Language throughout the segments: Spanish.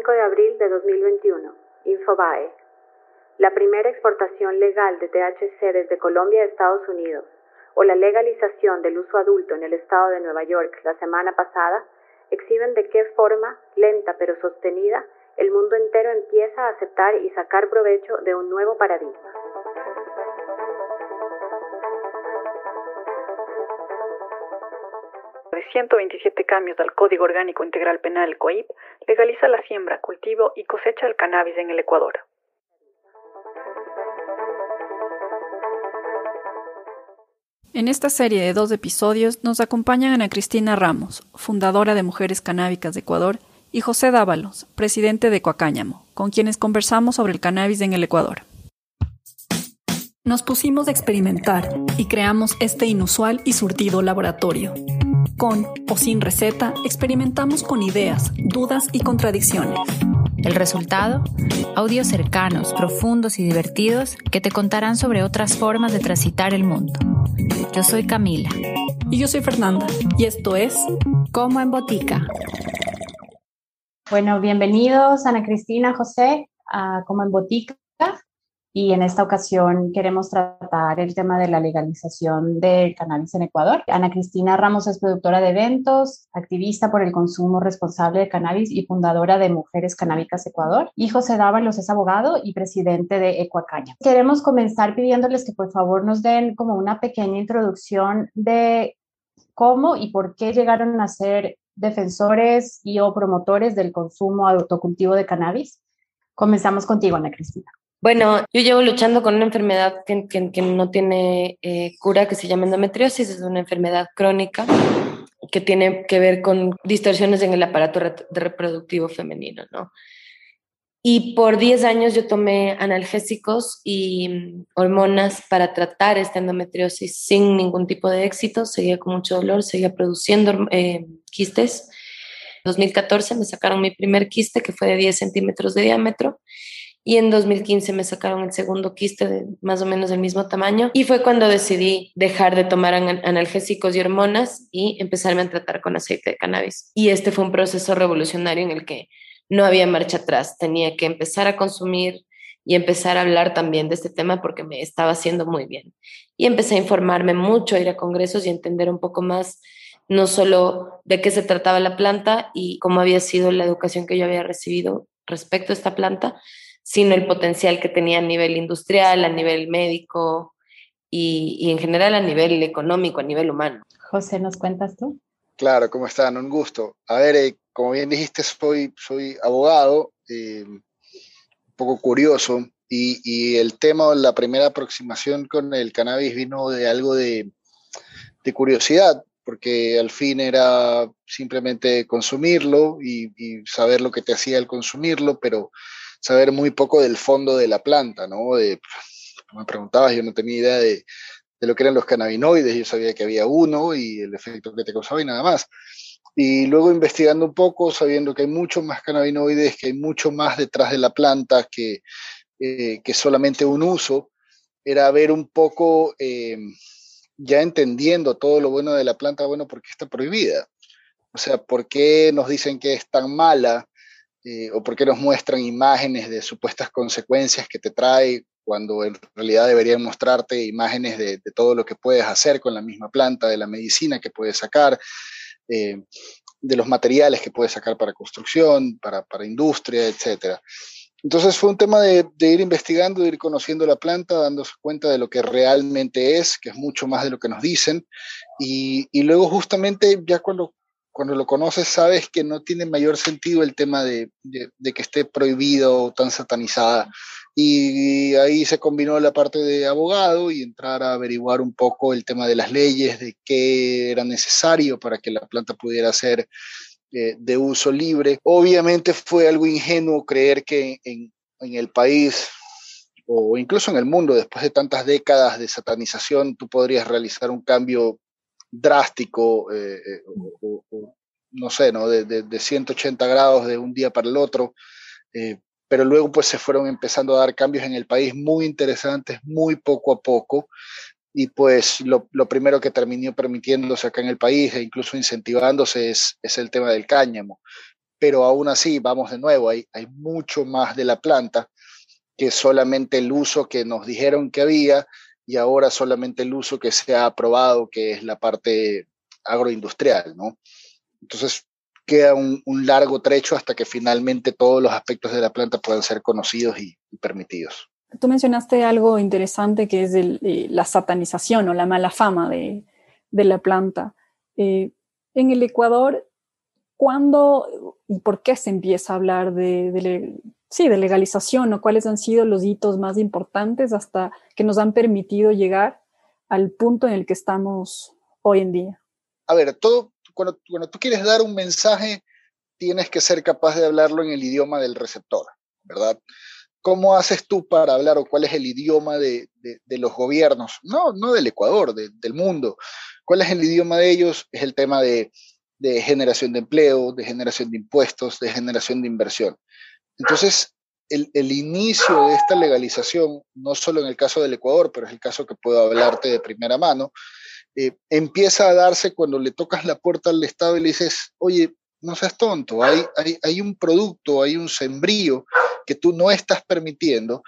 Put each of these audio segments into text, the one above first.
5 de abril de 2021. Infobae. La primera exportación legal de THC desde Colombia a Estados Unidos, o la legalización del uso adulto en el estado de Nueva York la semana pasada, exhiben de qué forma, lenta pero sostenida, el mundo entero empieza a aceptar y sacar provecho de un nuevo paradigma. 127 cambios del Código Orgánico Integral Penal COIP legaliza la siembra, cultivo y cosecha del cannabis en el Ecuador. En esta serie de dos episodios nos acompañan Ana Cristina Ramos, fundadora de Mujeres Canábicas de Ecuador, y José Dávalos, presidente de Coacáñamo, con quienes conversamos sobre el cannabis en el Ecuador. Nos pusimos a experimentar y creamos este inusual y surtido laboratorio con o sin receta, experimentamos con ideas, dudas y contradicciones. El resultado, audios cercanos, profundos y divertidos que te contarán sobre otras formas de transitar el mundo. Yo soy Camila. Y yo soy Fernanda. Y esto es Como en Botica. Bueno, bienvenidos Ana Cristina, José, a Como en Botica y en esta ocasión queremos tratar el tema de la legalización del cannabis en Ecuador. Ana Cristina Ramos es productora de eventos, activista por el consumo responsable de cannabis y fundadora de Mujeres Canábicas Ecuador. Y José Dávalos es abogado y presidente de Ecuacaña. Queremos comenzar pidiéndoles que por favor nos den como una pequeña introducción de cómo y por qué llegaron a ser defensores y o promotores del consumo autocultivo de cannabis. Comenzamos contigo, Ana Cristina. Bueno, yo llevo luchando con una enfermedad que, que, no tiene eh, cura, que se llama endometriosis, es una enfermedad crónica que tiene que ver con distorsiones en el aparato reproductivo femenino, ¿no? Y por 10 años yo tomé analgésicos y mm, hormonas para tratar esta endometriosis sin ningún tipo de éxito, seguía con mucho dolor, seguía produciendo eh, quistes. En 2014 me sacaron mi primer quiste que fue de 10 centímetros de diámetro y en 2015 me sacaron el segundo quiste de más o menos del mismo tamaño y fue cuando decidí dejar de tomar analgésicos y hormonas y empezarme a tratar con aceite de cannabis. Y este fue un proceso revolucionario en el que no había marcha atrás, tenía que empezar a consumir y empezar a hablar también de este tema porque me estaba haciendo muy bien. Y empecé a informarme mucho, a ir a congresos y entender un poco más no solo de qué se trataba la planta y cómo había sido la educación que yo había recibido respecto a esta planta, sino el potencial que tenía a nivel industrial, a nivel médico y, en general a nivel económico, a nivel humano. José, ¿nos cuentas tú? Claro, ¿cómo están? Un gusto. A ver, eh, como bien dijiste, soy, soy abogado, eh, un poco curioso, y, el tema, la primera aproximación con el cannabis vino de algo de, de curiosidad, porque al fin era simplemente consumirlo y, y, saber lo que te hacía el consumirlo, pero saber muy poco del fondo de la planta, ¿no? De, me preguntabas, yo no tenía idea de, de, lo que eran los cannabinoides, yo sabía que había uno y el efecto que te causaba y nada más. Y luego investigando un poco, sabiendo que hay mucho más cannabinoides, que hay mucho más detrás de la planta que, eh, que solamente un uso, era ver un poco, eh, ya entendiendo todo lo bueno de la planta, bueno, ¿por qué está prohibida? O sea, ¿por qué nos dicen que es tan mala? Eh, o por qué nos muestran imágenes de supuestas consecuencias que te trae cuando en realidad deberían mostrarte imágenes de, todo lo que puedes hacer con la misma planta, de la medicina que puedes sacar, eh, de los materiales que puedes sacar para construcción, para, para industria, etc. Entonces fue un tema de, ir investigando, de ir conociendo la planta, dándose cuenta de lo que realmente es, que es mucho más de lo que nos dicen, y, y luego justamente ya cuando cuando lo conoces sabes que no tiene mayor sentido el tema de, que esté prohibido o tan satanizada. Y ahí se combinó la parte de abogado y entrar a averiguar un poco el tema de las leyes, de qué era necesario para que la planta pudiera ser eh, de uso libre. Obviamente fue algo ingenuo creer que en, el país o incluso en el mundo, después de tantas décadas de satanización, tú podrías realizar un cambio drástico, eh, eh, o, no sé, ¿no? De, de, 180 grados de un día para el otro, eh, pero luego pues se fueron empezando a dar cambios en el país muy interesantes, muy poco a poco, y pues lo, lo primero que terminó permitiéndose acá en el país e incluso incentivándose es, es el tema del cáñamo. pero aún así, vamos de nuevo, hay, hay mucho más de la planta que solamente el uso que nos dijeron que había y ahora solamente el uso que se ha aprobado, que es la parte agroindustrial, ¿no? Entonces, queda un, largo trecho hasta que finalmente todos los aspectos de la planta puedan ser conocidos y, permitidos. Tú mencionaste algo interesante que es eh, la satanización o la mala fama de, la planta. Eh, en el Ecuador, ¿cuándo y por qué se empieza a hablar de, sí, de legalización o cuáles han sido los hitos más importantes hasta que nos han permitido llegar al punto en el que estamos hoy en día? A ver, todo, cuando, tú quieres dar un mensaje, tienes que ser capaz de hablarlo en el idioma del receptor, ¿verdad? ¿Cómo haces tú para hablar o cuál es el idioma de, los gobiernos? No, no del Ecuador, del mundo. ¿Cuál es el idioma de ellos? Es el tema de, generación de empleo, de generación de impuestos, de generación de inversión. Entonces, el, el, inicio de esta legalización, no solo en el caso del Ecuador, pero es el caso que puedo hablarte de primera mano, eh, empieza a darse cuando le tocas la puerta al Estado y le dices, oye, no seas tonto, hay, hay, un producto, hay un sembrío que tú no estás permitiendo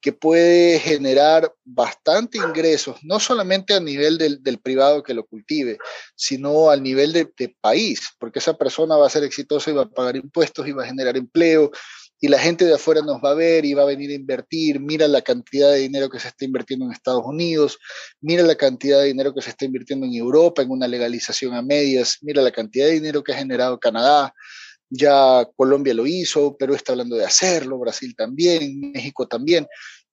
que puede generar bastante ingresos, no solamente a nivel del, privado que lo cultive, sino al nivel de, de, país, porque esa persona va a ser exitosa y va a pagar impuestos y va a generar empleo y la gente de afuera nos va a ver y va a venir a invertir, mira la cantidad de dinero que se está invirtiendo en Estados Unidos, mira la cantidad de dinero que se está invirtiendo en Europa en una legalización a medias, mira la cantidad de dinero que ha generado Canadá, ya Colombia lo hizo, Perú está hablando de hacerlo, Brasil también, México también,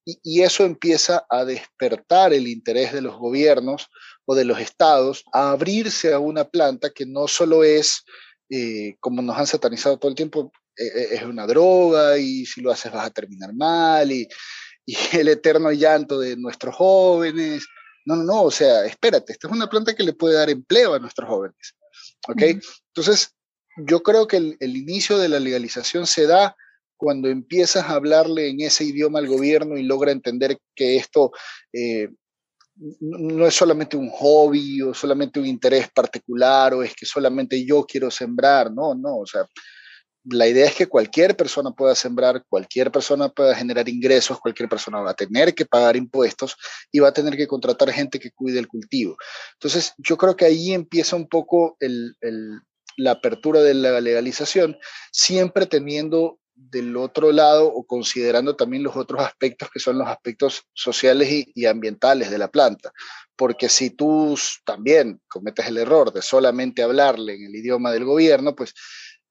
y, eso empieza a despertar el interés de los gobiernos o de los estados a abrirse a una planta que no solo es... Eh, como nos han satanizado todo el tiempo, es una droga y si lo haces vas a terminar mal y, y, el eterno llanto de nuestros jóvenes. No, no, no, o sea, espérate, esta es una planta que le puede dar empleo a nuestros jóvenes. ¿Ok? Entonces, yo creo que el, el, inicio de la legalización se da cuando empiezas a hablarle en ese idioma al gobierno y logra entender que esto eh, no es solamente un hobby o solamente un interés particular o es que solamente yo quiero sembrar, no, no, o sea, la idea es que cualquier persona pueda sembrar, cualquier persona pueda generar ingresos, cualquier persona va a tener que pagar impuestos y va a tener que contratar gente que cuide el cultivo. Entonces, yo creo que ahí empieza un poco la apertura de la legalización, siempre teniendo del otro lado o considerando también los otros aspectos que son los aspectos sociales y ambientales de la planta. Porque si tú también cometes el error de solamente hablarle en el idioma del gobierno, pues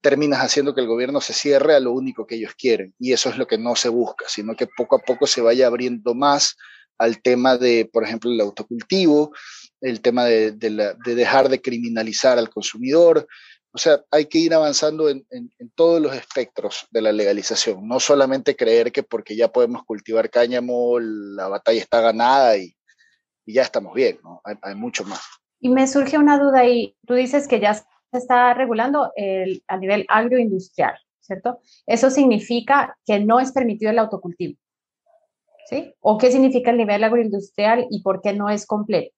terminas haciendo que el gobierno se cierre a lo único que ellos quieren. Y eso es lo que no se busca, sino que poco a poco se vaya abriendo más al tema de, por ejemplo, el autocultivo, el tema de, dejar de criminalizar al consumidor. O sea, hay que ir avanzando en, todos los espectros de la legalización, no solamente creer que porque ya podemos cultivar cáñamo, la batalla está ganada y, ya estamos bien, ¿no? Hay, hay mucho más. Y me surge una duda ahí. Tú dices que ya se está regulando el, a nivel agroindustrial, ¿cierto? Eso significa que no es permitido el autocultivo, ¿sí? ¿O qué significa el nivel agroindustrial y por qué no es completo?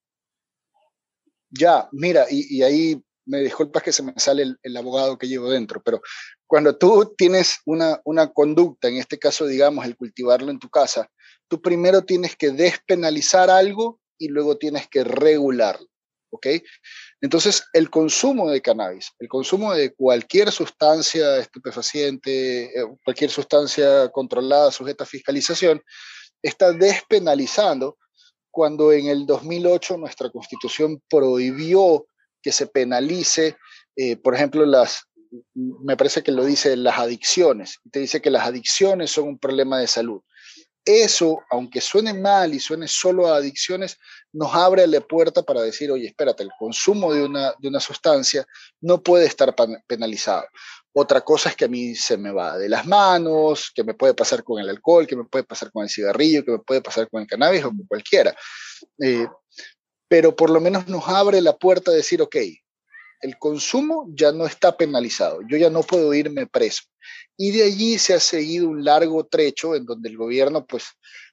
Ya, mira, y, ahí me disculpas que se me sale el, abogado que llevo dentro, pero cuando tú tienes una, una conducta, en este caso, digamos, el cultivarlo en tu casa, tú primero tienes que despenalizar algo y luego tienes que regularlo. ¿Ok? Entonces, el consumo de cannabis, el consumo de cualquier sustancia estupefaciente, eh, cualquier sustancia controlada, sujeta a fiscalización, está despenalizando cuando en el 2008 nuestra constitución prohibió que se penalice, eh, por ejemplo, las, me parece que lo dice, las adicciones. Te dice que las adicciones son un problema de salud eso, aunque suene mal y suene solo a adicciones, nos abre la puerta para decir, oye, espérate, el consumo de una, de una sustancia no puede estar penalizado. Otra cosa es que a mí se me va de las manos, que me puede pasar con el alcohol, que me puede pasar con el cigarrillo, que me puede pasar con el cannabis o con cualquiera. Eh, pero por lo menos nos abre la puerta a decir, ok, el consumo ya no está penalizado, yo ya no puedo irme preso. Y de allí se ha seguido un largo trecho en donde el gobierno, pues,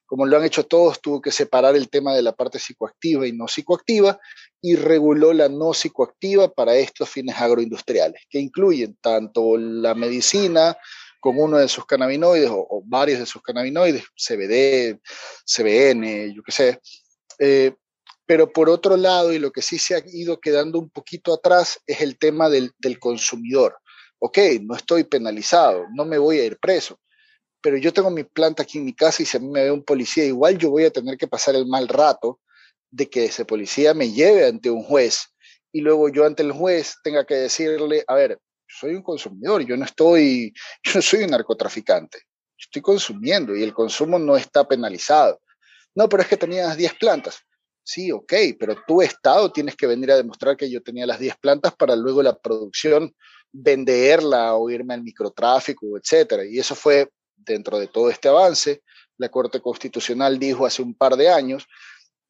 como lo han hecho todos, tuvo que separar el tema de la parte psicoactiva y no psicoactiva y reguló la no psicoactiva para estos fines agroindustriales, que incluyen tanto la medicina con uno de sus cannabinoides o, varios de sus cannabinoides, CBD, CBN, yo qué sé. Eh, pero por otro lado, y lo que sí se ha ido quedando un poquito atrás, es el tema del, del consumidor. Ok, no estoy penalizado, no me voy a ir preso, pero yo tengo mi planta aquí en mi casa y si a mí me ve un policía, igual yo voy a tener que pasar el mal rato de que ese policía me lleve ante un juez y luego yo ante el juez tenga que decirle, a ver, soy un consumidor, yo no estoy, yo no soy un narcotraficante, estoy consumiendo y el consumo no está penalizado. No, pero es que tenías 10 plantas. Sí, ok, pero tu Estado tienes que venir a demostrar que yo tenía las 10 plantas para luego la producción venderla o irme al microtráfico, etcétera. Y eso fue dentro de todo este avance. La Corte Constitucional dijo hace un par de años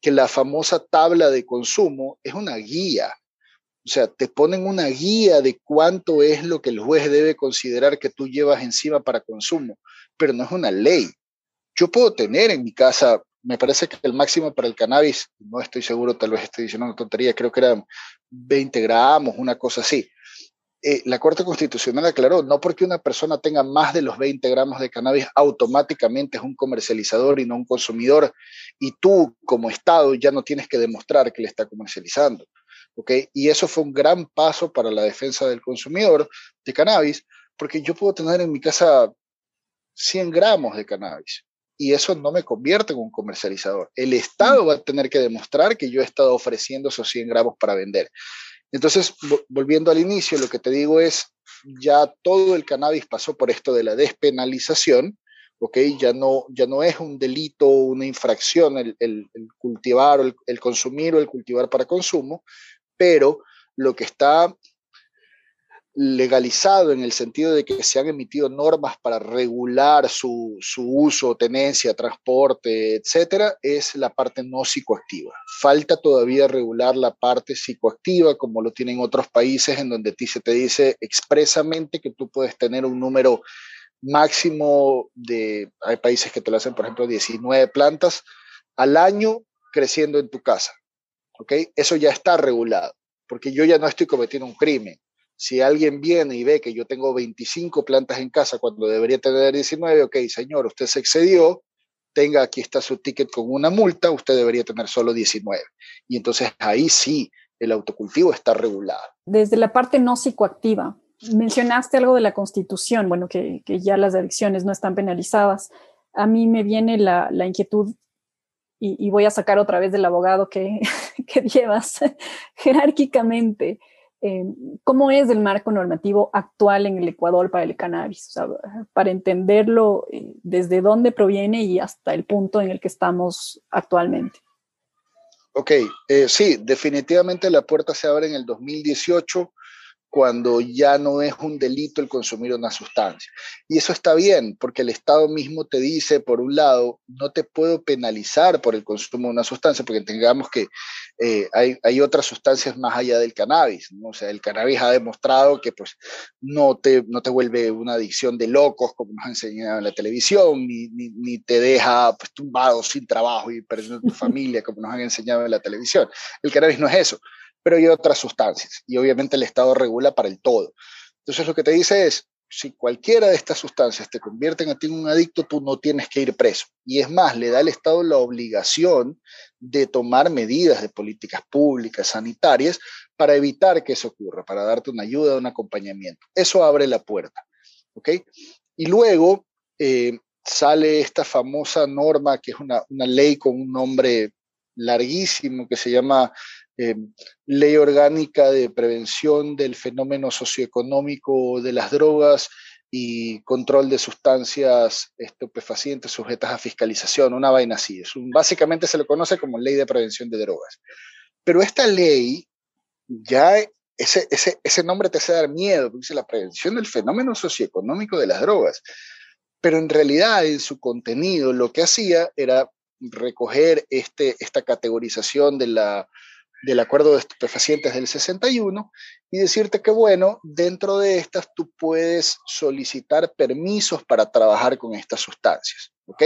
que la famosa tabla de consumo es una guía. O sea, te ponen una guía de cuánto es lo que el juez debe considerar que tú llevas encima para consumo, pero no es una ley. Yo puedo tener en mi casa, me parece que el máximo para el cannabis, no estoy seguro, tal vez estoy diciendo una tontería, creo que eran 20 gramos, una cosa así. Eh, la Corte Constitucional aclaró, no porque una persona tenga más de los 20 gramos de cannabis, automáticamente es un comercializador y no un consumidor, y tú como Estado ya no tienes que demostrar que le está comercializando. ¿okay? Y eso fue un gran paso para la defensa del consumidor de cannabis, porque yo puedo tener en mi casa 100 gramos de cannabis y eso no me convierte en un comercializador. El Estado va a tener que demostrar que yo he estado ofreciendo esos 100 gramos para vender. Entonces, volviendo al inicio, lo que te digo es, ya todo el cannabis pasó por esto de la despenalización, ¿ok? Ya no, ya no es un delito, una infracción el, cultivar o el, consumir o el cultivar para consumo, pero lo que está legalizado en el sentido de que se han emitido normas para regular su, uso, tenencia, transporte, etcétera, es la parte no psicoactiva. Falta todavía regular la parte psicoactiva, como lo tienen otros países, en donde se te dice expresamente que tú puedes tener un número máximo de, hay países que te lo hacen, por ejemplo, 19 plantas al año creciendo en tu casa. ¿Ok? Eso ya está regulado, porque yo ya no estoy cometiendo un crimen si alguien viene y ve que yo tengo 25 plantas en casa cuando debería tener 19, ok, señor, usted se excedió, tenga aquí está su ticket con una multa, usted debería tener solo 19. Y entonces ahí sí, el autocultivo está regulado. Desde la parte no psicoactiva, mencionaste algo de la constitución, bueno, que, ya las adicciones no están penalizadas. A mí me viene la, inquietud y, voy a sacar otra vez del abogado que, que llevas jerárquicamente. Em, cómo es el marco normativo actual en el Ecuador para el cannabis, para entenderlo eh, desde dónde proviene y hasta el punto en el que estamos actualmente. Ok, eh, sí, definitivamente la puerta se abre en el 2018 cuando ya no es un delito el consumir una sustancia. Y eso está bien, porque el Estado mismo te dice, por un lado, no te puedo penalizar por el consumo de una sustancia, porque tengamos que eh, hay, hay, otras sustancias más allá del cannabis. ¿no? O sea, el cannabis ha demostrado que pues, no, te, no te vuelve una adicción de locos, como nos enseñado en la televisión, ni, ni, ni te deja pues, tumbado sin trabajo y perdiendo tu familia, como nos han enseñado en la televisión. El cannabis no es eso pero hay otras sustancias y obviamente el Estado regula para el todo. Entonces lo que te dice es, si cualquiera de estas sustancias te convierten a ti en un adicto, tú no tienes que ir preso. Y es más, le da al Estado la obligación de tomar medidas de políticas públicas, sanitarias, para evitar que eso ocurra, para darte una ayuda, un acompañamiento. Eso abre la puerta. ¿Ok? Y luego eh, sale esta famosa norma, que es una, una ley con un nombre larguísimo, que se llama eh, ley orgánica de prevención del fenómeno socioeconómico de las drogas y control de sustancias estupefacientes sujetas a fiscalización, una vaina así. Es básicamente se lo conoce como ley de prevención de drogas. Pero esta ley, ya ese, ese, ese nombre te hace dar miedo, porque dice la prevención del fenómeno socioeconómico de las drogas. Pero en realidad en su contenido lo que hacía era recoger este, esta categorización de la del acuerdo de estupefacientes del 61 y decirte que, bueno, dentro de estas tú puedes solicitar permisos para trabajar con estas sustancias. ¿ok?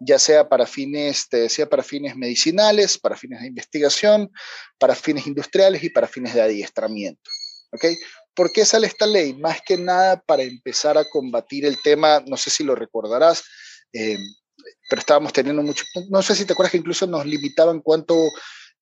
Ya sea para fines, te decía, para fines medicinales, para fines de investigación, para fines industriales y para fines de adiestramiento, ¿ok? ¿Por qué sale esta ley? Más que nada para empezar a combatir el tema, no sé si lo recordarás, eh, pero estábamos teniendo mucho, no sé si te acuerdas que incluso nos limitaban cuánto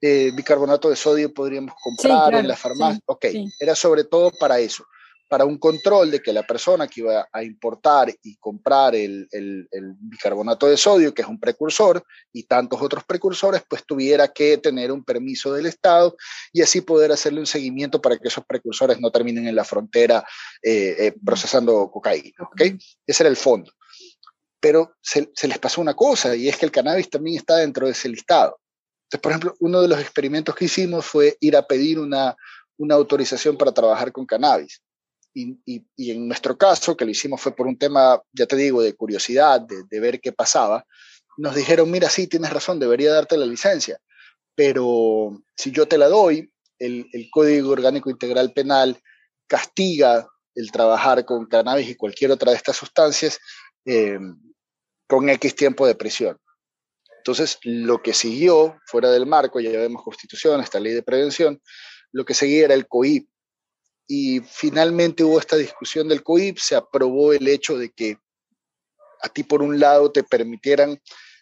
eh, bicarbonato de sodio podríamos comprar en la farmacia. ok, era sobre todo para eso, para un control de que la persona que iba a importar y comprar el, el, bicarbonato de sodio, que es un precursor, y tantos otros precursores, pues tuviera que tener un permiso del Estado y así poder hacerle un seguimiento para que esos precursores no terminen en la frontera eh, eh, procesando cocaína. ¿ok? Ese era el fondo. Pero se, se les pasó una cosa, y es que el cannabis también está dentro de ese listado. Entonces, por ejemplo, uno de los experimentos que hicimos fue ir a pedir una, una autorización para trabajar con cannabis y, en nuestro caso, que lo hicimos fue por un tema, ya te digo, de curiosidad, de, ver qué pasaba, nos dijeron, mira, sí, tienes razón, debería darte la licencia, pero si yo te la doy, el, Código Orgánico Integral Penal castiga el trabajar con cannabis y cualquier otra de estas sustancias eh, con X tiempo de prisión. Entonces, lo que siguió fuera del marco, ya vemos constitución, esta ley de prevención, lo que seguía era el COIP, y finalmente hubo esta discusión del COIP, se aprobó el hecho de que a ti por un lado te permitieran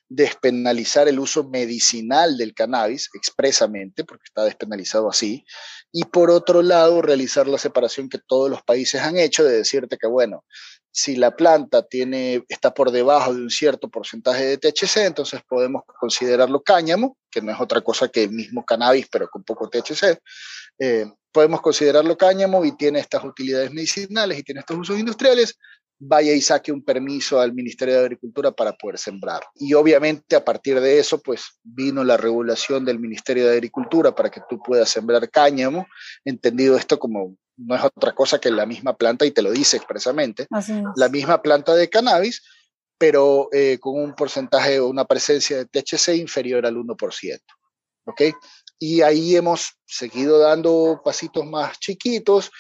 despenalizar el uso medicinal del cannabis expresamente, porque está despenalizado así, y por otro lado realizar la separación que todos los países han hecho de decirte que, bueno, si la planta tiene, está por debajo de un cierto porcentaje de THC, entonces podemos considerarlo cáñamo, que no es otra cosa que el mismo cannabis, pero con poco THC. Eh, podemos considerarlo cáñamo y tiene estas utilidades medicinales y tiene estos usos industriales, vaya y saque un permiso al Ministerio de Agricultura para poder sembrar. Y obviamente a partir de eso, pues vino la regulación del Ministerio de Agricultura para que tú puedas sembrar cáñamo, entendido esto como no es otra cosa que la misma planta y te lo dice expresamente, la misma planta de cannabis, pero eh, con un porcentaje o una presencia de THC inferior al 1%. ¿Ok? Y ahí hemos seguido dando pasitos más chiquitos.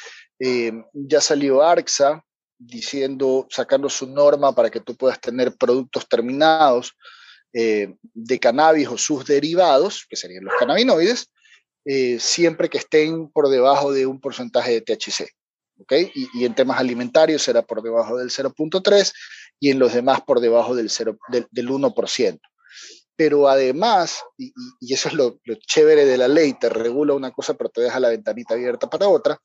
Eh, ya salió ARCSA diciendo, sacando su norma para que tú puedas tener productos terminados eh, de cannabis o sus derivados, que serían los cannabinoides, eh, siempre que estén por debajo de un porcentaje de THC. ¿ok? Y, en temas alimentarios será por debajo del 0.3 y en los demás por debajo del, 0, del, del 1% pero además, y, eso es lo, chévere de la ley, te regula una cosa, pero te deja la ventanita abierta para otra,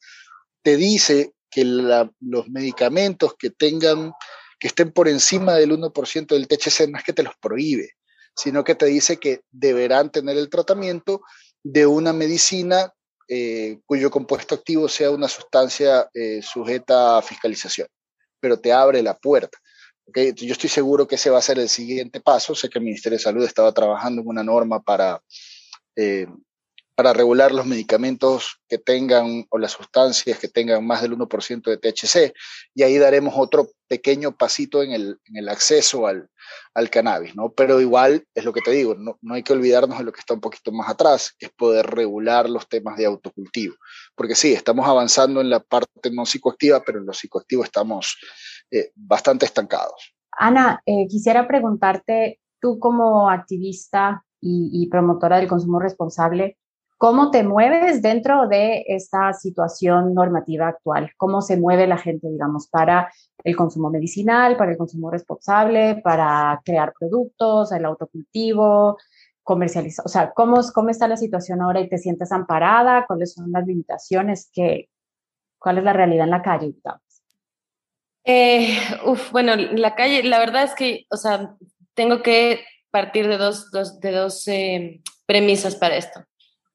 te dice que los medicamentos que tengan, que estén por encima del 1% del THC no es que te los prohíbe, sino que te dice que deberán tener el tratamiento de una medicina eh, cuyo compuesto activo sea una sustancia eh, sujeta a fiscalización, pero te abre la puerta. Yo estoy seguro que ese va a ser el siguiente paso. Sé que el Ministerio de Salud estaba trabajando en una norma para, eh, para regular los medicamentos que tengan o las sustancias que tengan más del 1% de THC y ahí daremos otro pequeño pasito en el, en el acceso al, al, cannabis, ¿no? Pero igual es lo que te digo, no, no, hay que olvidarnos de lo que está un poquito más atrás, que es poder regular los temas de autocultivo. Porque sí, estamos avanzando en la parte no psicoactiva, pero en lo psicoactivo estamos eh, bastante estancados. Ana, eh, quisiera preguntarte, tú como activista y, promotora del consumo responsable, ¿cómo te mueves dentro de esta situación normativa actual? ¿Cómo se mueve la gente, digamos, para el consumo medicinal, para el consumo responsable, para crear productos, el autocultivo, comercializar? O sea, ¿cómo, cómo está la situación ahora y te sientes amparada? ¿Cuáles son las limitaciones? que ¿Cuál es la realidad en la calle? Eh, uf, bueno, la calle, la verdad es que, o sea, tengo que partir de dos, dos de dos eh, premisas para esto.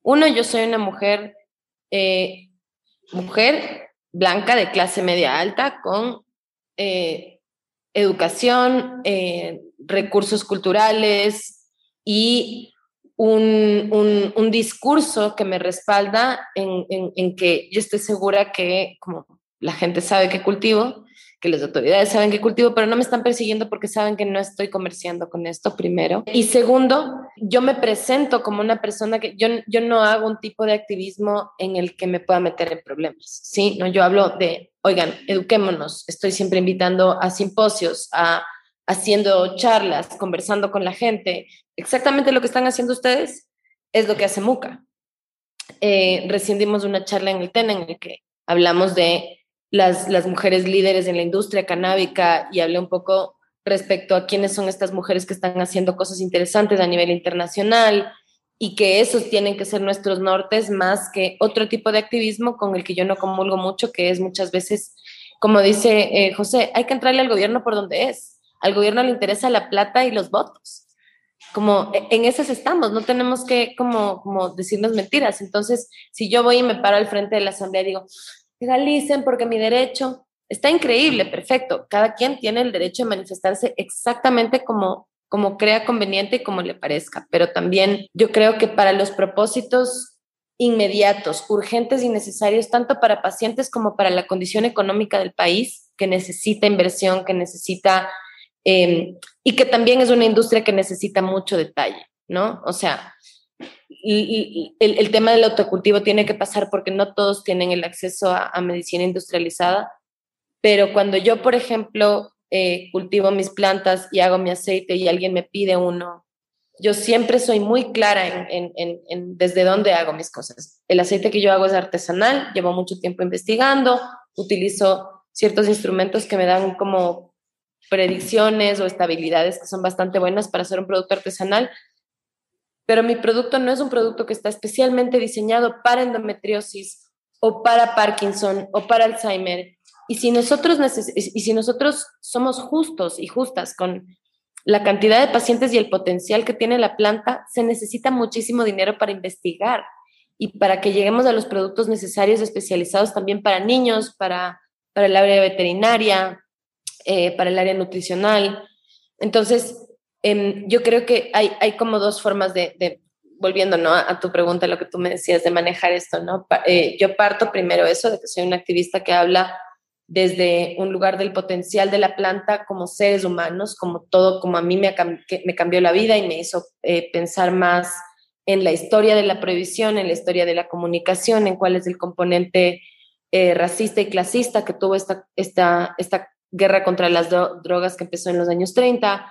Uno, yo soy una mujer, eh, mujer blanca de clase media alta con eh, educación, recursos culturales y un, un, un, discurso que me respalda en, en, en que yo estoy segura que, como la gente sabe que cultivo, que las autoridades saben que cultivo, pero no me están persiguiendo porque saben que no estoy comerciando con esto, primero. Y segundo, yo me presento como una persona que yo, yo no hago un tipo de activismo en el que me pueda meter en problemas, ¿sí? No, yo hablo de, oigan, eduquémonos, estoy siempre invitando a simposios, a, haciendo charlas, conversando con la gente. Exactamente lo que están haciendo ustedes es lo que hace Muca. Eh, recién dimos una charla en el TEN en el que hablamos de las, las mujeres líderes en la industria canábica y hablé un poco respecto a quiénes son estas mujeres que están haciendo cosas interesantes a nivel internacional y que esos tienen que ser nuestros nortes más que otro tipo de activismo con el que yo no comulgo mucho, que es muchas veces, como dice eh, José, hay que entrarle al gobierno por donde es. Al gobierno le interesa la plata y los votos. Como e, en esas estamos, no tenemos que como, como decirnos mentiras. Entonces, si yo voy y me paro al frente de la asamblea y digo, legalicen porque mi derecho, está increíble, perfecto. Cada quien tiene el derecho de manifestarse exactamente como, como crea conveniente y como le parezca. Pero también yo creo que para los propósitos inmediatos, urgentes y necesarios, tanto para pacientes como para la condición económica del país, que necesita inversión, que necesita, em, y que también es una industria que necesita mucho detalle, ¿no? O sea, y, el, tema del autocultivo tiene que pasar porque no todos tienen el acceso a medicina industrializada pero cuando yo, por ejemplo, eh, cultivo mis plantas y hago mi aceite y alguien me pide uno, yo siempre soy muy clara en, en, desde dónde hago mis cosas. El aceite que yo hago es artesanal, llevo mucho tiempo investigando, utilizo ciertos instrumentos que me dan como predicciones o estabilidades que son bastante buenas para hacer un producto artesanal, pero mi producto no es un producto que está especialmente diseñado para endometriosis o para Parkinson o para Alzheimer y si nosotros, y si nosotros somos justos y justas con la cantidad de pacientes y el potencial que tiene la planta, se necesita muchísimo dinero para investigar y para que lleguemos a los productos necesarios especializados también para niños, para, para el área veterinaria, eh, para el área nutricional. Entonces, em, yo creo que hay, hay como dos formas de, volviendo ¿no? a, tu pregunta, lo que tú me decías de manejar esto, ¿no? Eh, yo parto primero eso, de que soy una activista que habla desde un lugar del potencial de la planta como seres humanos, como todo, como a mí me, me cambió la vida y me hizo eh, pensar más en la historia de la prohibición, en la historia de la comunicación, en cuál es el componente eh, racista y clasista que tuvo esta, esta, esta guerra contra las drogas que empezó en los años 30,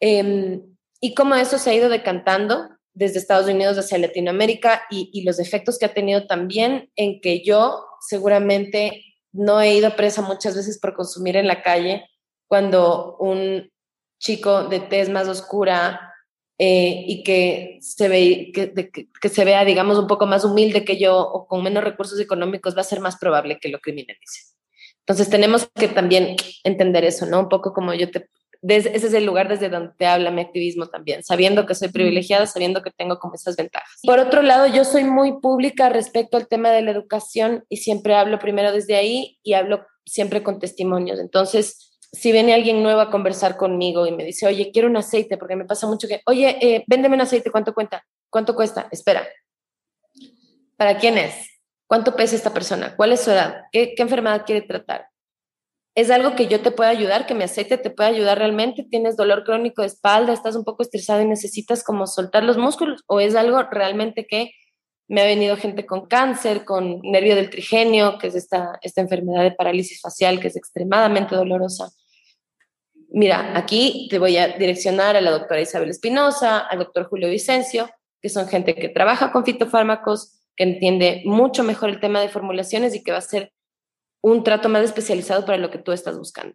em, y cómo eso se ha ido decantando desde Estados Unidos hacia Latinoamérica y, y los efectos que ha tenido también en que yo seguramente no he ido presa muchas veces por consumir en la calle cuando un chico de tez más oscura eh, y que se, ve, que, se vea, digamos, un poco más humilde que yo o con menos recursos económicos, va a ser más probable que lo criminalice. Entonces tenemos que también entender eso, ¿no? Un poco como yo te, ese es el lugar desde donde te habla mi activismo también, sabiendo que soy privilegiada, sabiendo que tengo como esas ventajas. Por otro lado, yo soy muy pública respecto al tema de la educación y siempre hablo primero desde ahí y hablo siempre con testimonios. Entonces, si viene alguien nuevo a conversar conmigo y me dice, oye, quiero un aceite, porque me pasa mucho que, oye, eh, véndeme un aceite, ¿cuánto cuenta? ¿Cuánto cuesta? Espera. ¿Para quién es? ¿Cuánto pesa esta persona? ¿Cuál es su edad? ¿Qué, qué enfermedad quiere tratar? Es algo que yo te pueda ayudar, que mi aceite te pueda ayudar realmente, tienes dolor crónico de espalda, estás un poco estresado y necesitas como soltar los músculos, o es algo realmente que me ha venido gente con cáncer, con nervio del trigenio, que es esta, esta enfermedad de parálisis facial que es extremadamente dolorosa. Mira, aquí te voy a direccionar a la doctora Isabel Espinosa, al doctor Julio Vicencio, que son gente que trabaja con fitofármacos, que entiende mucho mejor el tema de formulaciones y que va a ser un trato más especializado para lo que tú estás buscando.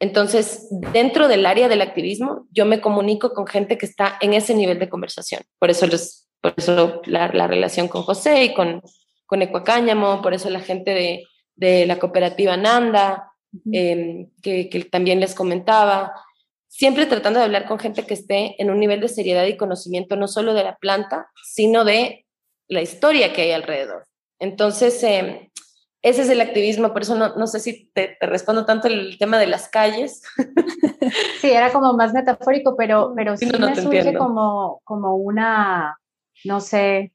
Entonces, dentro del área del activismo, yo me comunico con gente que está en ese nivel de conversación. Por eso, por eso la, relación con José y con, con Ecuacáñamo, por eso la gente de, de la cooperativa Nanda, em, que, que también les comentaba, siempre tratando de hablar con gente que esté en un nivel de seriedad y conocimiento no solo de la planta, sino de la historia que hay alrededor. Entonces, eh, ese es el activismo, por eso no, no sé si te, respondo tanto el tema de las calles. Sí, era como más metafórico, pero, pero sí, me surge como, como una, no sé,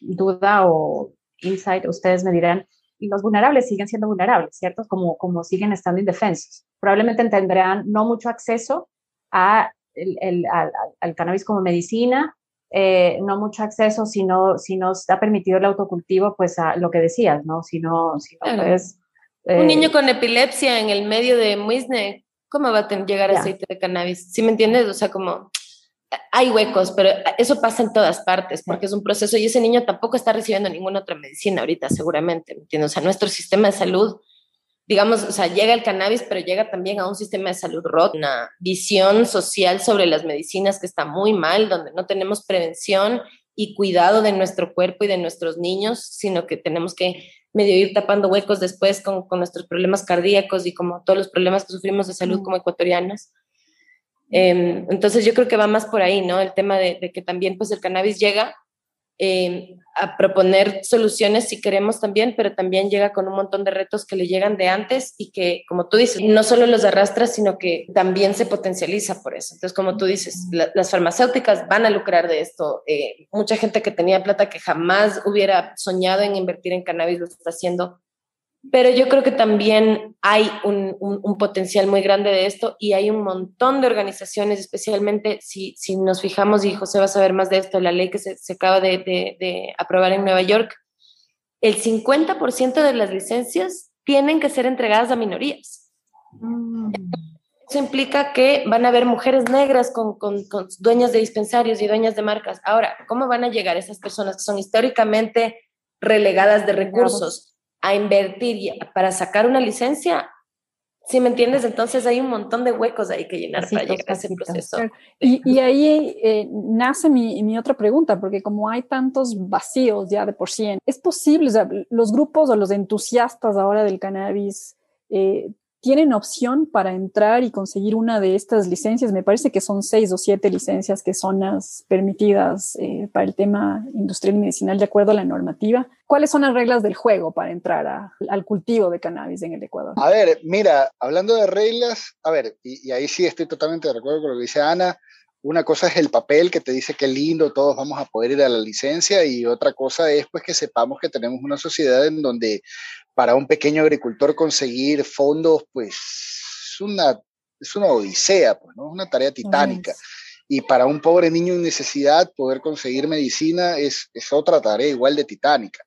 duda o insight, ustedes me dirán, y los vulnerables siguen siendo vulnerables, ¿cierto? Como, como siguen estando indefensos. Probablemente tendrán no mucho acceso a el, al, al, cannabis como medicina, eh, no mucho acceso si no, si no está permitido el autocultivo, pues a lo que decías, ¿no? Si no, si no Un niño eh, con epilepsia en el medio de Muisne, ¿cómo va a llegar aceite de cannabis? ¿Sí me entiendes? O sea, como hay huecos, pero eso pasa en todas partes porque es un proceso y ese niño tampoco está recibiendo ninguna otra medicina ahorita, seguramente, ¿me entiendes? O sea, nuestro sistema de salud, digamos, o sea, llega el cannabis, pero llega también a un sistema de salud roto, una visión social sobre las medicinas que está muy mal, donde no tenemos prevención y cuidado de nuestro cuerpo y de nuestros niños, sino que tenemos que medio ir tapando huecos después con, con nuestros problemas cardíacos y como todos los problemas que sufrimos de salud como ecuatorianos. Em, entonces yo creo que va más por ahí, ¿no? El tema de, que también pues el cannabis llega em, a proponer soluciones si queremos también, pero también llega con un montón de retos que le llegan de antes y que, como tú dices, no solo los arrastra, sino que también se potencializa por eso. Entonces, como tú dices, las farmacéuticas van a lucrar de esto. Eh, mucha gente que tenía plata que jamás hubiera soñado en invertir en cannabis lo está haciendo pero yo creo que también hay un, un, potencial muy grande de esto y hay un montón de organizaciones, especialmente si, si nos fijamos, y José va a saber más de esto, la ley que se, se acaba de, de, aprobar en Nueva York, el 50% de las licencias tienen que ser entregadas a minorías. Mm. Eso implica que van a haber mujeres negras con, con, con dueñas de dispensarios y dueñas de marcas. Ahora, ¿cómo van a llegar esas personas que son históricamente relegadas de recursos? A invertir para sacar una licencia, si me entiendes? Entonces hay un montón de huecos ahí que llenar para llegar a ese proceso. Y, y ahí eh, nace mi, mi, otra pregunta, porque como hay tantos vacíos ya de por sí, ¿es posible, o sea, los grupos o los entusiastas ahora del cannabis eh, tienen opción para entrar y conseguir una de estas licencias. Me parece que son seis o siete licencias que son las permitidas eh, para el tema industrial y medicinal de acuerdo a la normativa. ¿Cuáles son las reglas del juego para entrar al cultivo de cannabis en el Ecuador? A ver, mira, hablando de reglas, a ver, y, y ahí sí estoy totalmente de acuerdo con lo que dice Ana. Una cosa es el papel que te dice que lindo, todos vamos a poder ir a la licencia y otra cosa es pues que sepamos que tenemos una sociedad en donde para un pequeño agricultor conseguir fondos pues es una, es una odisea, pues, ¿no? Es una tarea titánica. Y para un pobre niño en necesidad poder conseguir medicina es, es otra tarea igual de titánica.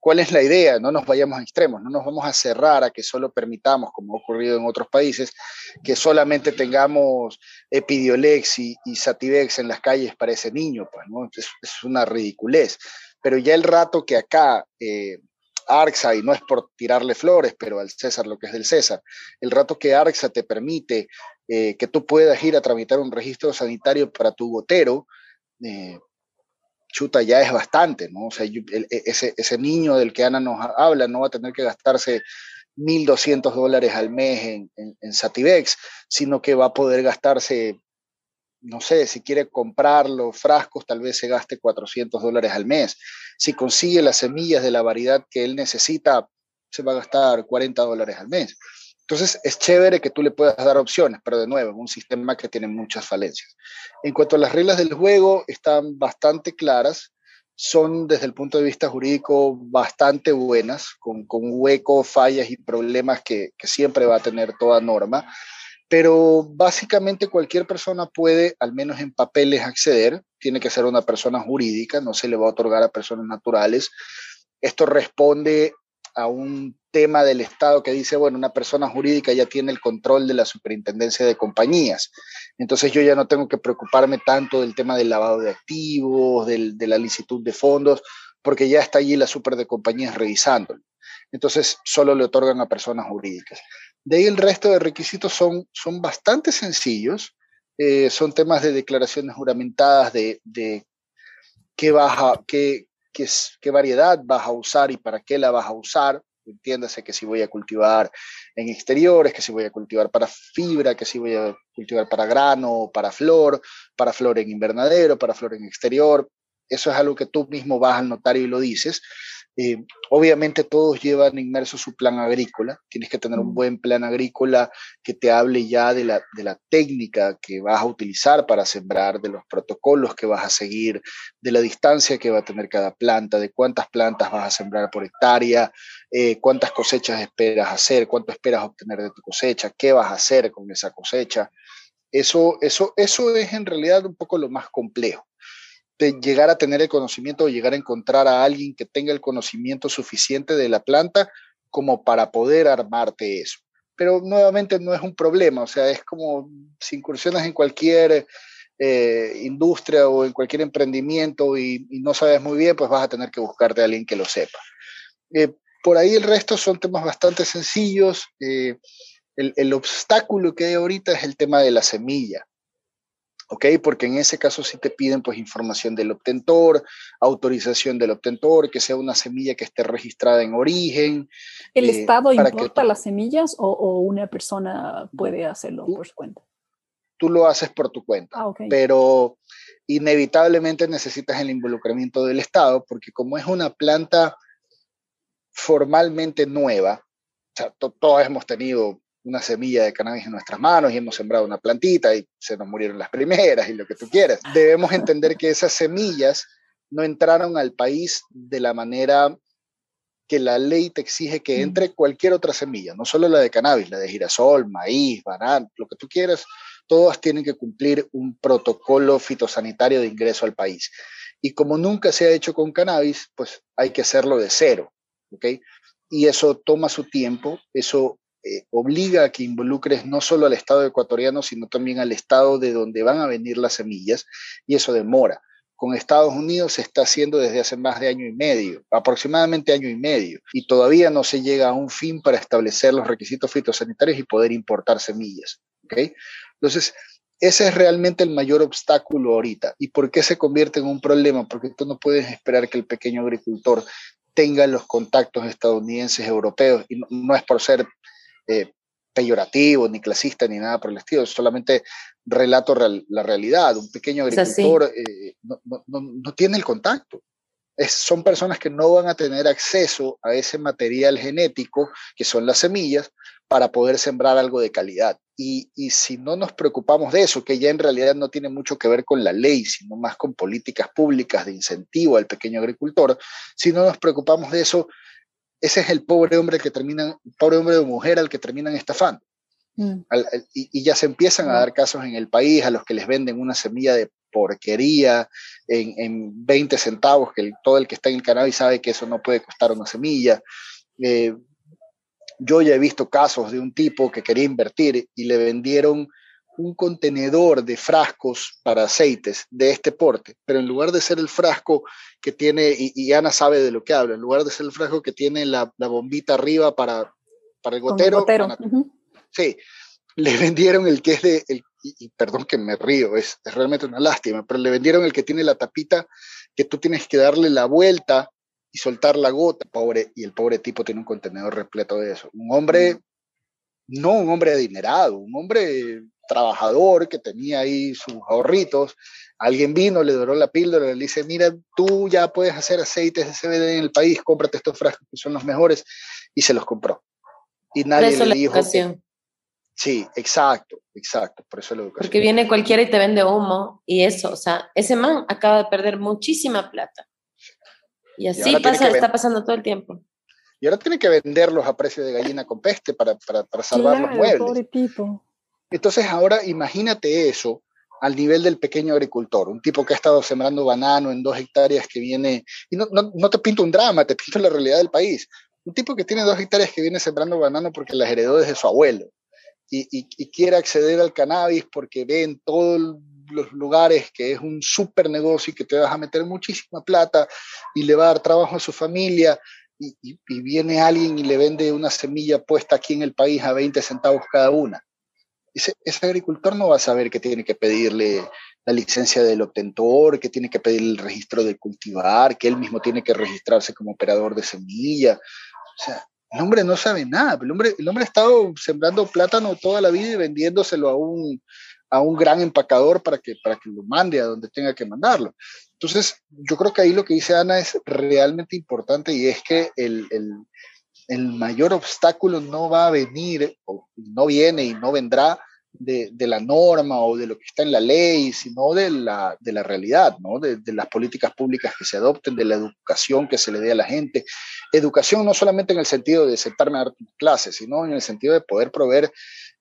¿Cuál es la idea? No nos vayamos a extremos, no nos vamos a cerrar a que solo permitamos, como ha ocurrido en otros países, que solamente tengamos Epidiolex y, Sativex en las calles para ese niño, pues, ¿no? Es, una ridiculez. Pero ya el rato que acá eh, ARXA, y no es por tirarle flores, pero al César lo que es del César, el rato que ARXA te permite eh, que tú puedas ir a tramitar un registro sanitario para tu gotero, eh, chuta, ya es bastante, ¿no? O sea, e, ese, ese, niño del que Ana nos habla no va a tener que gastarse 1.200 dólares al mes en, en, Sativex, sino que va a poder gastarse, no sé, si quiere comprar los frascos, tal vez se gaste 400 dólares al mes. Si consigue las semillas de la variedad que él necesita, se va a gastar 40 dólares al mes. Entonces, es chévere que tú le puedas dar opciones, pero de nuevo, un sistema que tiene muchas falencias. En cuanto a las reglas del juego, están bastante claras, son desde el punto de vista jurídico bastante buenas, con, con huecos, fallas y problemas que, que siempre va a tener toda norma, pero básicamente cualquier persona puede, al menos en papeles, acceder, tiene que ser una persona jurídica, no se le va a otorgar a personas naturales. Esto responde a un tema del Estado que dice, bueno, una persona jurídica ya tiene el control de la superintendencia de compañías. Entonces yo ya no tengo que preocuparme tanto del tema del lavado de activos, de la licitud de fondos, porque ya está allí la super de compañías revisándolo. Entonces solo le otorgan a personas jurídicas. De ahí el resto de requisitos son, son bastante sencillos. Eh, son temas de declaraciones juramentadas de, de qué, baja, qué, qué, variedad vas a usar y para qué la vas a usar. Entiéndase que si voy a cultivar en exteriores, que si voy a cultivar para fibra, que si voy a cultivar para grano, para flor, para flor en invernadero, para flor en exterior. Eso es algo que tú mismo vas al notario y lo dices. Eh, obviamente todos llevan inmerso su plan agrícola, tienes que tener un buen plan agrícola que te hable ya de la, de la técnica que vas a utilizar para sembrar, de los protocolos que vas a seguir, de la distancia que va a tener cada planta, de cuántas plantas vas a sembrar por hectárea, eh, cuántas cosechas esperas hacer, cuánto esperas obtener de tu cosecha, qué vas a hacer con esa cosecha. Eso, eso, eso es en realidad un poco lo más complejo de llegar a tener el conocimiento o llegar a encontrar a alguien que tenga el conocimiento suficiente de la planta como para poder armarte eso. pero nuevamente no es un problema, o sea, es como si incursionas en cualquier eh, industria o en cualquier emprendimiento y, no sabes muy bien, pues vas a tener que buscarte a alguien que lo sepa. Eh, por ahí el resto son temas bastante sencillos. Eh, el, el, obstáculo que hay ahorita es el tema de la semilla. ¿Ok? Porque en ese caso sí te piden pues información del obtentor, autorización del obtentor, que sea una semilla que esté registrada en origen. ¿El eh, Estado importa las semillas o, una persona puede hacerlo por su cuenta? Tú lo haces por tu cuenta, ah, pero inevitablemente necesitas el involucramiento del Estado porque como es una planta formalmente nueva, o sea, todos hemos tenido una semilla de cannabis en nuestras manos y hemos sembrado una plantita y se nos murieron las primeras y lo que tú quieras. Debemos entender que esas semillas no entraron al país de la manera que la ley te exige que entre cualquier otra semilla, no solo la de cannabis, la de girasol, maíz, banano, lo que tú quieras, todas tienen que cumplir un protocolo fitosanitario de ingreso al país. Y como nunca se ha hecho con cannabis, pues hay que hacerlo de cero, ¿ok? Y eso toma su tiempo, eso eh, obliga a que involucres no solo al Estado ecuatoriano, sino también al Estado de donde van a venir las semillas, y eso demora. Con Estados Unidos se está haciendo desde hace más de año y medio, aproximadamente año y medio, y todavía no se llega a un fin para establecer los requisitos fitosanitarios y poder importar semillas. ¿okay? Entonces, ese es realmente el mayor obstáculo ahorita. ¿Y por qué se convierte en un problema? Porque tú no puedes esperar que el pequeño agricultor tenga los contactos estadounidenses, europeos, y no es por ser eh, peyorativo, ni clasista, ni nada por el estilo, solamente relato la realidad. Un pequeño agricultor eh, no, tiene el contacto. son personas que no van a tener acceso a ese material genético, que son las semillas, para poder sembrar algo de calidad. Y, y, si no nos preocupamos de eso, que ya en realidad no tiene mucho que ver con la ley, sino más con políticas públicas de incentivo al pequeño agricultor, si no nos preocupamos de eso, ese es el pobre hombre que termina, pobre hombre o mujer al que terminan estafando. Mm. y, ya se empiezan a dar casos en el país a los que les venden una semilla de porquería en, en 20 centavos, que todo el que está en el canal y sabe que eso no puede costar una semilla. Eh, yo ya he visto casos de un tipo que quería invertir y le vendieron un contenedor de frascos para aceites de este porte, pero en lugar de ser el frasco que tiene, y, Ana sabe de lo que habla, en lugar de ser el frasco que tiene la, bombita arriba para, para el gotero, sí, le vendieron el que es de, y, perdón que me río, es, es realmente una lástima, pero le vendieron el que tiene la tapita que tú tienes que darle la vuelta y soltar la gota, pobre, y el pobre tipo tiene un contenedor repleto de eso. Un hombre, no un hombre adinerado, un hombre trabajador que tenía ahí sus ahorritos, alguien vino, le doró la píldora, le dice, mira, tú ya puedes hacer aceites de CBD en el país, cómprate estos frascos que son los mejores, y se los compró. Y nadie le dijo... Educación. Sí, exacto, exacto, por eso la educación. Porque viene cualquiera y te vende humo y eso, o sea, ese man acaba de perder muchísima plata. Y así pasa, está pasando todo el tiempo. Y ahora tiene que venderlos a precio de gallina con peste para, para, para salvar los muebles. Pobre tipo. Entonces ahora imagínate eso al nivel del pequeño agricultor, un tipo que ha estado sembrando banano en dos hectáreas que viene, y no, no, te pinto un drama, te pinto la realidad del país, un tipo que tiene dos hectáreas que viene sembrando banano porque las heredó desde su abuelo y, y, quiere acceder al cannabis porque ve en todos los lugares que es un súper negocio y que te vas a meter muchísima plata y le va a dar trabajo a su familia y, viene alguien y le vende una semilla puesta aquí en el país a 20 centavos cada una ese, agricultor no va a saber que tiene que pedirle la licencia del obtentor, que tiene que pedir el registro del cultivar, que él mismo tiene que registrarse como operador de semilla. O sea, el hombre no sabe nada. El hombre, el hombre ha estado sembrando plátano toda la vida y vendiéndoselo a un, a un gran empacador para que, para que lo mande a donde tenga que mandarlo. Entonces, yo creo que ahí lo que dice Ana es realmente importante y es que el, el, el mayor obstáculo no va a venir, o no viene y no vendrá de, la norma o de lo que está en la ley, sino de la, de la realidad, ¿no? De, las políticas públicas que se adopten, de la educación que se le dé a la gente. Educación no solamente en el sentido de sentarme a dar clases, sino en el sentido de poder proveer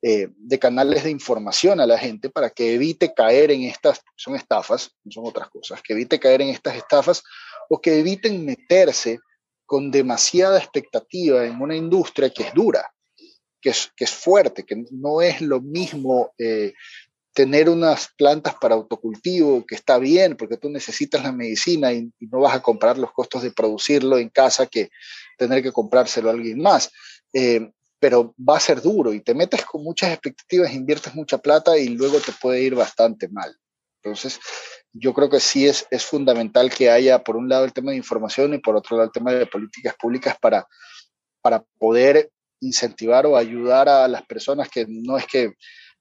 eh, de canales de información a la gente para que evite caer en estas, son estafas, no son otras cosas, que evite caer en estas estafas o que eviten meterse con demasiada expectativa en una industria que es dura, que es, fuerte, que no es lo mismo eh, tener unas plantas para autocultivo, que está bien, porque tú necesitas la medicina y, no vas a comprar los costos de producirlo en casa que tener que comprárselo a alguien más. Eh, pero va a ser duro y te metes con muchas expectativas, inviertes mucha plata y luego te puede ir bastante mal. Entonces, yo creo que sí es, es fundamental que haya, por un lado, el tema de información y por otro lado, el tema de políticas públicas para, para poder incentivar o ayudar a las personas que no es que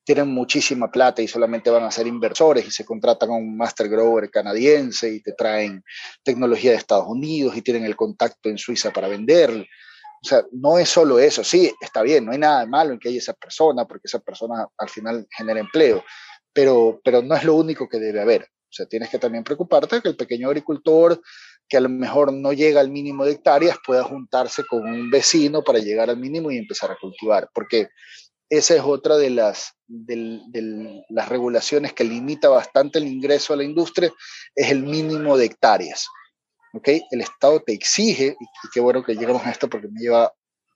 tienen muchísima plata y solamente van a ser inversores y se contratan a un master grower canadiense y te traen tecnología de Estados Unidos y tienen el contacto en Suiza para vender. O sea, no es solo eso, sí, está bien, no hay nada de malo en que haya esa persona, porque esa persona al final genera empleo, pero, pero no es lo único que debe haber. O sea, tienes que también preocuparte que el pequeño agricultor que a lo mejor no llega al mínimo de hectáreas pueda juntarse con un vecino para llegar al mínimo y empezar a cultivar, porque esa es otra de las, de, las regulaciones que limita bastante el ingreso a la industria, es el mínimo de hectáreas. ¿okay? El Estado te exige, y, qué bueno que llegamos a esto porque me lleva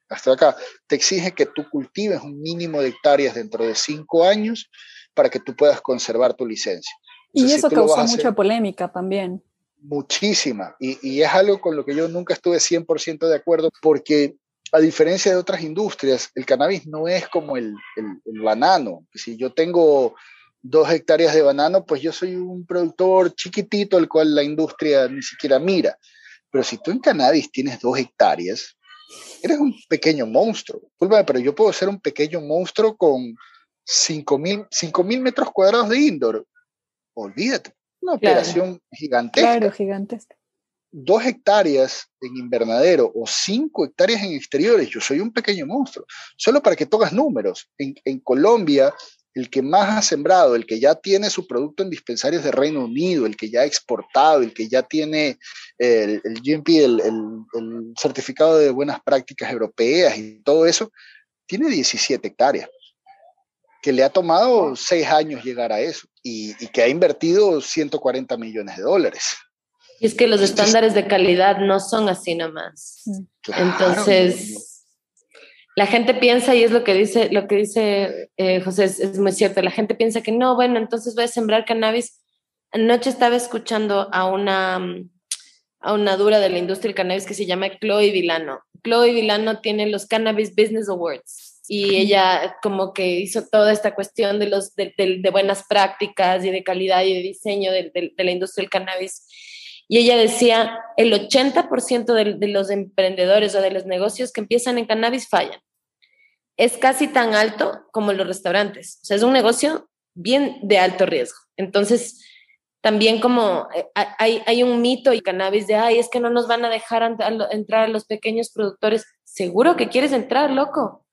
hasta acá, te exige que tú cultives un mínimo de hectáreas dentro de cinco años para que tú puedas conservar tu licencia. y eso causó mucha polémica también. Muchísima. Y, es algo con lo que yo nunca estuve 100% de acuerdo porque a diferencia de otras industrias, el cannabis no es como el, el, banano. Si yo tengo dos hectáreas de banano, pues yo soy un productor chiquitito al cual la industria ni siquiera mira. Pero si tú en cannabis tienes dos hectáreas, eres un pequeño monstruo. pero yo puedo ser un pequeño monstruo con 5.000 mil metros cuadrados de indoor. Olvídate, una operación gigantesca. Claro, gigantesca dos hectáreas en invernadero o cinco hectáreas en exteriores, yo soy un pequeño monstruo. Solo para que toques números, en, Colombia, el que más ha sembrado, el que ya tiene su producto en dispensarios de Reino Unido, el que ya ha exportado, el que ya tiene el, el GMP, el, el, certificado de buenas prácticas europeas y todo eso, tiene 17 hectáreas, que le ha tomado seis años llegar a eso y, y que ha invertido 140 millones de dólares. Y es que los estándares de calidad no son así nomás. Entonces, la gente piensa, y es lo que dice, lo que dice eh, José, es, muy cierto, la gente piensa que no, bueno, entonces voy a sembrar cannabis. Anoche estaba escuchando a una, a una dura de la industria del cannabis que se llama Chloe Vilano. Chloe Vilano tiene los Cannabis Business Awards y ella como que hizo toda esta cuestión de, los, de, buenas prácticas y de calidad y de diseño de, la industria del cannabis y ella decía, el 80% de, de los emprendedores o de los negocios que empiezan en cannabis fallan. Es casi tan alto como los restaurantes. O sea, es un negocio bien de alto riesgo. Entonces, también como eh, hay, hay un mito y cannabis de, ay, es que no nos van a dejar entrar a los pequeños productores. Seguro que quieres entrar, loco.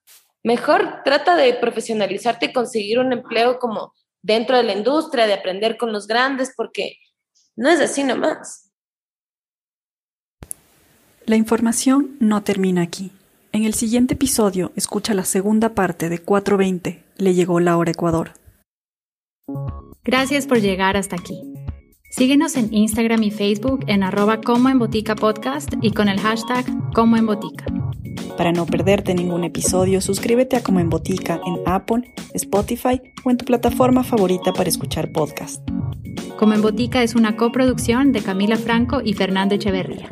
Mejor trata de profesionalizarte y conseguir un empleo como dentro de la industria, de aprender con los grandes, porque no es así nomás. La información no termina aquí. En el siguiente episodio escucha la segunda parte de 420, Le llegó la hora Ecuador. Gracias por llegar hasta aquí. Síguenos en Instagram y Facebook en arroba como en botica podcast y con el hashtag como en botica. Para no perderte ningún episodio, suscríbete a Como en Botica en Apple, Spotify o en tu plataforma favorita para escuchar podcast. Como en Botica es una coproducción de Camila Franco y Fernando Echeverría.